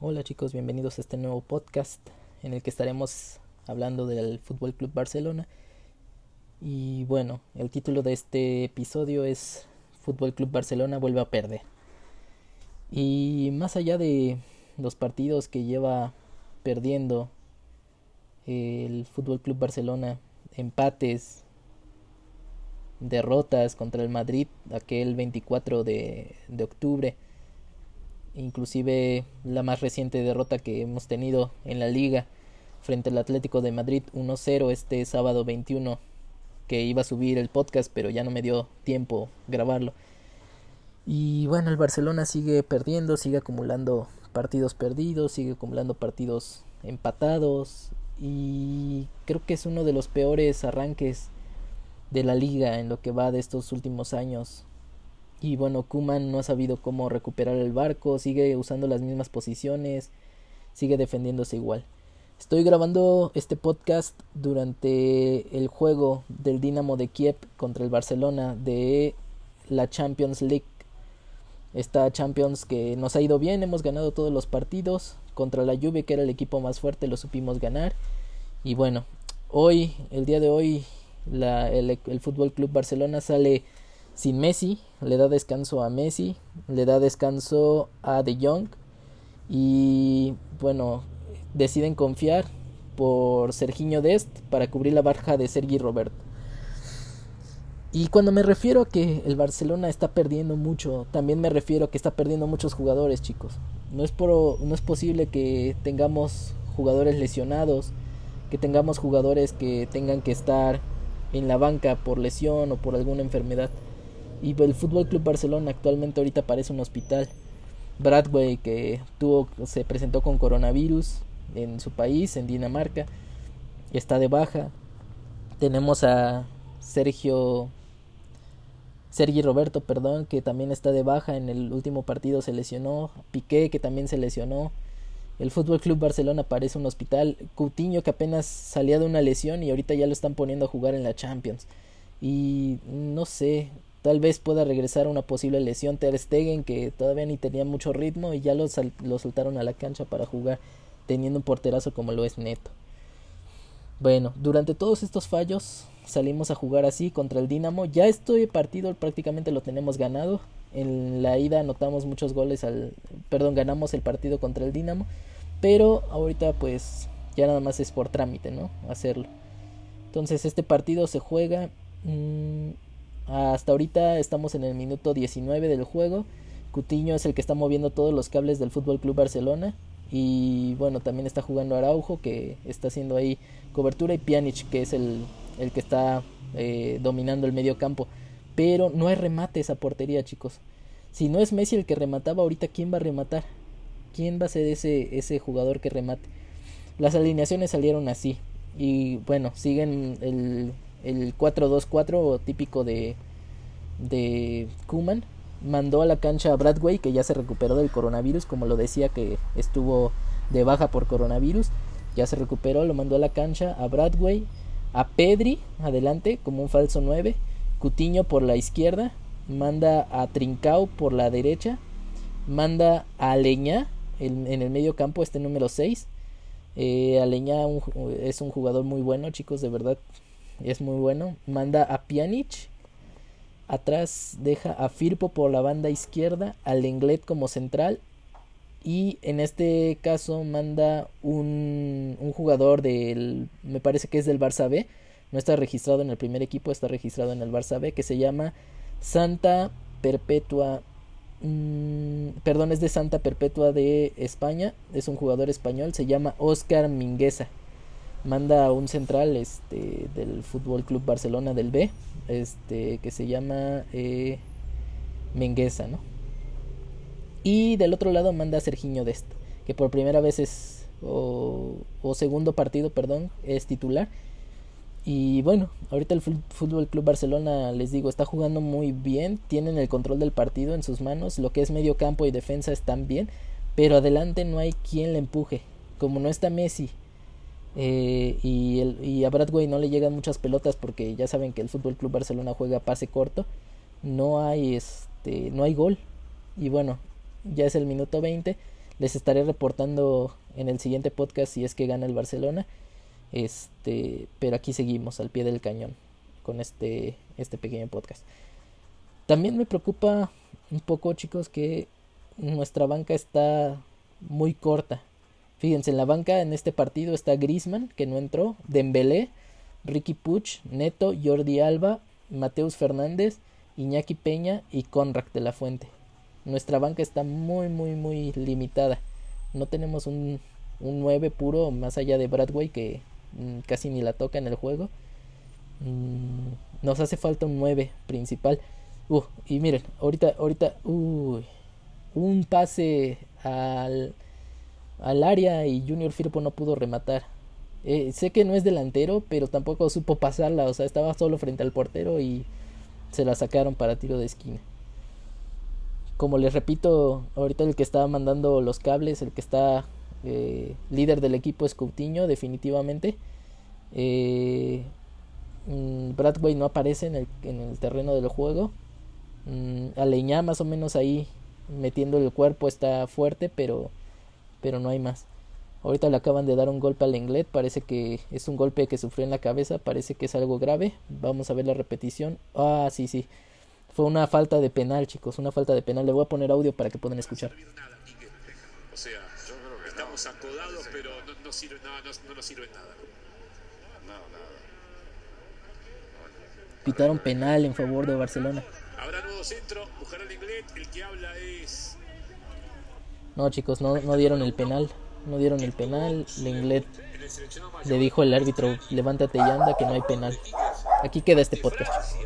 Hola chicos, bienvenidos a este nuevo podcast en el que estaremos hablando del Fútbol Club Barcelona. Y bueno, el título de este episodio es Fútbol Club Barcelona vuelve a perder. Y más allá de los partidos que lleva perdiendo el Fútbol Club Barcelona, empates, derrotas contra el Madrid aquel 24 de, de octubre inclusive la más reciente derrota que hemos tenido en la liga frente al Atlético de Madrid 1-0 este sábado 21 que iba a subir el podcast pero ya no me dio tiempo grabarlo. Y bueno el Barcelona sigue perdiendo sigue acumulando partidos perdidos sigue acumulando partidos empatados y creo que es uno de los peores arranques de la liga en lo que va de estos últimos años y bueno, Kuman no ha sabido cómo recuperar el barco, sigue usando las mismas posiciones, sigue defendiéndose igual. Estoy grabando este podcast durante el juego del Dinamo de Kiev contra el Barcelona de la Champions League. Esta Champions que nos ha ido bien, hemos ganado todos los partidos. Contra la Juve, que era el equipo más fuerte, lo supimos ganar. Y bueno, hoy, el día de hoy, la, el, el Fútbol Club Barcelona sale sin Messi, le da descanso a Messi, le da descanso a De Jong y bueno, deciden confiar por Serginho Dest para cubrir la barja de Sergi Roberto. Y cuando me refiero a que el Barcelona está perdiendo mucho, también me refiero a que está perdiendo muchos jugadores, chicos. No es, por, no es posible que tengamos jugadores lesionados, que tengamos jugadores que tengan que estar en la banca por lesión o por alguna enfermedad. Y el Fútbol Club Barcelona actualmente ahorita parece un hospital. Bradway que tuvo se presentó con coronavirus en su país, en Dinamarca, está de baja. Tenemos a Sergio Sergi Roberto, perdón, que también está de baja, en el último partido se lesionó, Piqué que también se lesionó. El Fútbol Club Barcelona parece un hospital. Coutinho que apenas salía de una lesión y ahorita ya lo están poniendo a jugar en la Champions. Y no sé, Tal vez pueda regresar una posible lesión Ter Stegen que todavía ni tenía mucho ritmo y ya lo, lo soltaron a la cancha para jugar teniendo un porterazo como lo es Neto. Bueno, durante todos estos fallos salimos a jugar así contra el Dinamo. Ya este partido prácticamente lo tenemos ganado. En la ida anotamos muchos goles al perdón, ganamos el partido contra el Dinamo, pero ahorita pues ya nada más es por trámite, ¿no? Hacerlo. Entonces este partido se juega mmm, hasta ahorita estamos en el minuto 19 del juego. Cutiño es el que está moviendo todos los cables del Fútbol Club Barcelona. Y bueno, también está jugando Araujo, que está haciendo ahí cobertura. Y Pjanic, que es el, el que está eh, dominando el medio campo. Pero no hay remate esa portería, chicos. Si no es Messi el que remataba, ahorita ¿quién va a rematar? ¿Quién va a ser ese, ese jugador que remate? Las alineaciones salieron así. Y bueno, siguen el el 4-2-4 típico de, de Kuman. Mandó a la cancha a Bradway, que ya se recuperó del coronavirus, como lo decía que estuvo de baja por coronavirus. Ya se recuperó, lo mandó a la cancha a Bradway, a Pedri, adelante, como un falso 9. Cutiño por la izquierda, manda a Trincao por la derecha, manda a Leña en, el medio campo, este número 6. Eh, Aleña es un jugador muy bueno, chicos, de verdad es muy bueno. Manda a Pjanic. Atrás deja a Firpo por la banda izquierda, al Lenglet como central. Y en este caso manda un, un jugador del. Me parece que es del Barça B. No está registrado en el primer equipo, está registrado en el Barça B. Que se llama Santa Perpetua. Mmm, perdón, es de Santa Perpetua de España. Es un jugador español. Se llama Oscar Mingueza manda a un central este del Fútbol Club Barcelona del B, este que se llama eh, ¿no? Y del otro lado manda a Serginho Dest, que por primera vez es o, o, segundo partido, perdón, es titular. Y bueno, ahorita el Fútbol Club Barcelona, les digo, está jugando muy bien, tienen el control del partido en sus manos, lo que es medio campo y defensa están bien, pero adelante no hay quien le empuje. Como no está Messi, eh, y, el, y a Bradway no le llegan muchas pelotas porque ya saben que el Fútbol Club Barcelona juega pase corto. No hay este no hay gol. Y bueno, ya es el minuto 20. Les estaré reportando en el siguiente podcast si es que gana el Barcelona. Este, pero aquí seguimos al pie del cañón con este, este pequeño podcast. También me preocupa un poco, chicos, que nuestra banca está muy corta. Fíjense, en la banca en este partido está Grisman, que no entró, Dembélé, Ricky Puch, Neto, Jordi Alba, Mateus Fernández, Iñaki Peña y Conrad de la Fuente. Nuestra banca está muy, muy, muy limitada. No tenemos un, un 9 puro más allá de Bradway que mm, casi ni la toca en el juego. Mm, nos hace falta un 9 principal. Uh, y miren, ahorita, ahorita, un pase al, al área y Junior Firpo no pudo rematar. Eh, sé que no es delantero, pero tampoco supo pasarla, o sea, estaba solo frente al portero y se la sacaron para tiro de esquina. Como les repito, ahorita el que está mandando los cables, el que está eh, líder del equipo es Coutinho, definitivamente. Eh, mm, Bradway no aparece en el, en el terreno del juego. Mm, Aleñá más o menos ahí metiendo el cuerpo está fuerte, pero, pero no hay más. Ahorita le acaban de dar un golpe al Englet, parece que es un golpe que sufrió en la cabeza, parece que es algo grave. Vamos a ver la repetición. Ah, sí, sí. Fue una falta de penal, chicos, una falta de penal. Le voy a poner audio para que puedan escuchar. O sea, estamos acodados, pero no, no sirve nada, no, no nos sirve nada. Pitaron penal en favor de Barcelona. Habrá nuevo centro, buscará el Englet, el que habla es... No, chicos, no, no dieron el penal. No dieron el penal. Lenglet le dijo el árbitro, levántate y anda, que no hay penal. Aquí queda este podcast.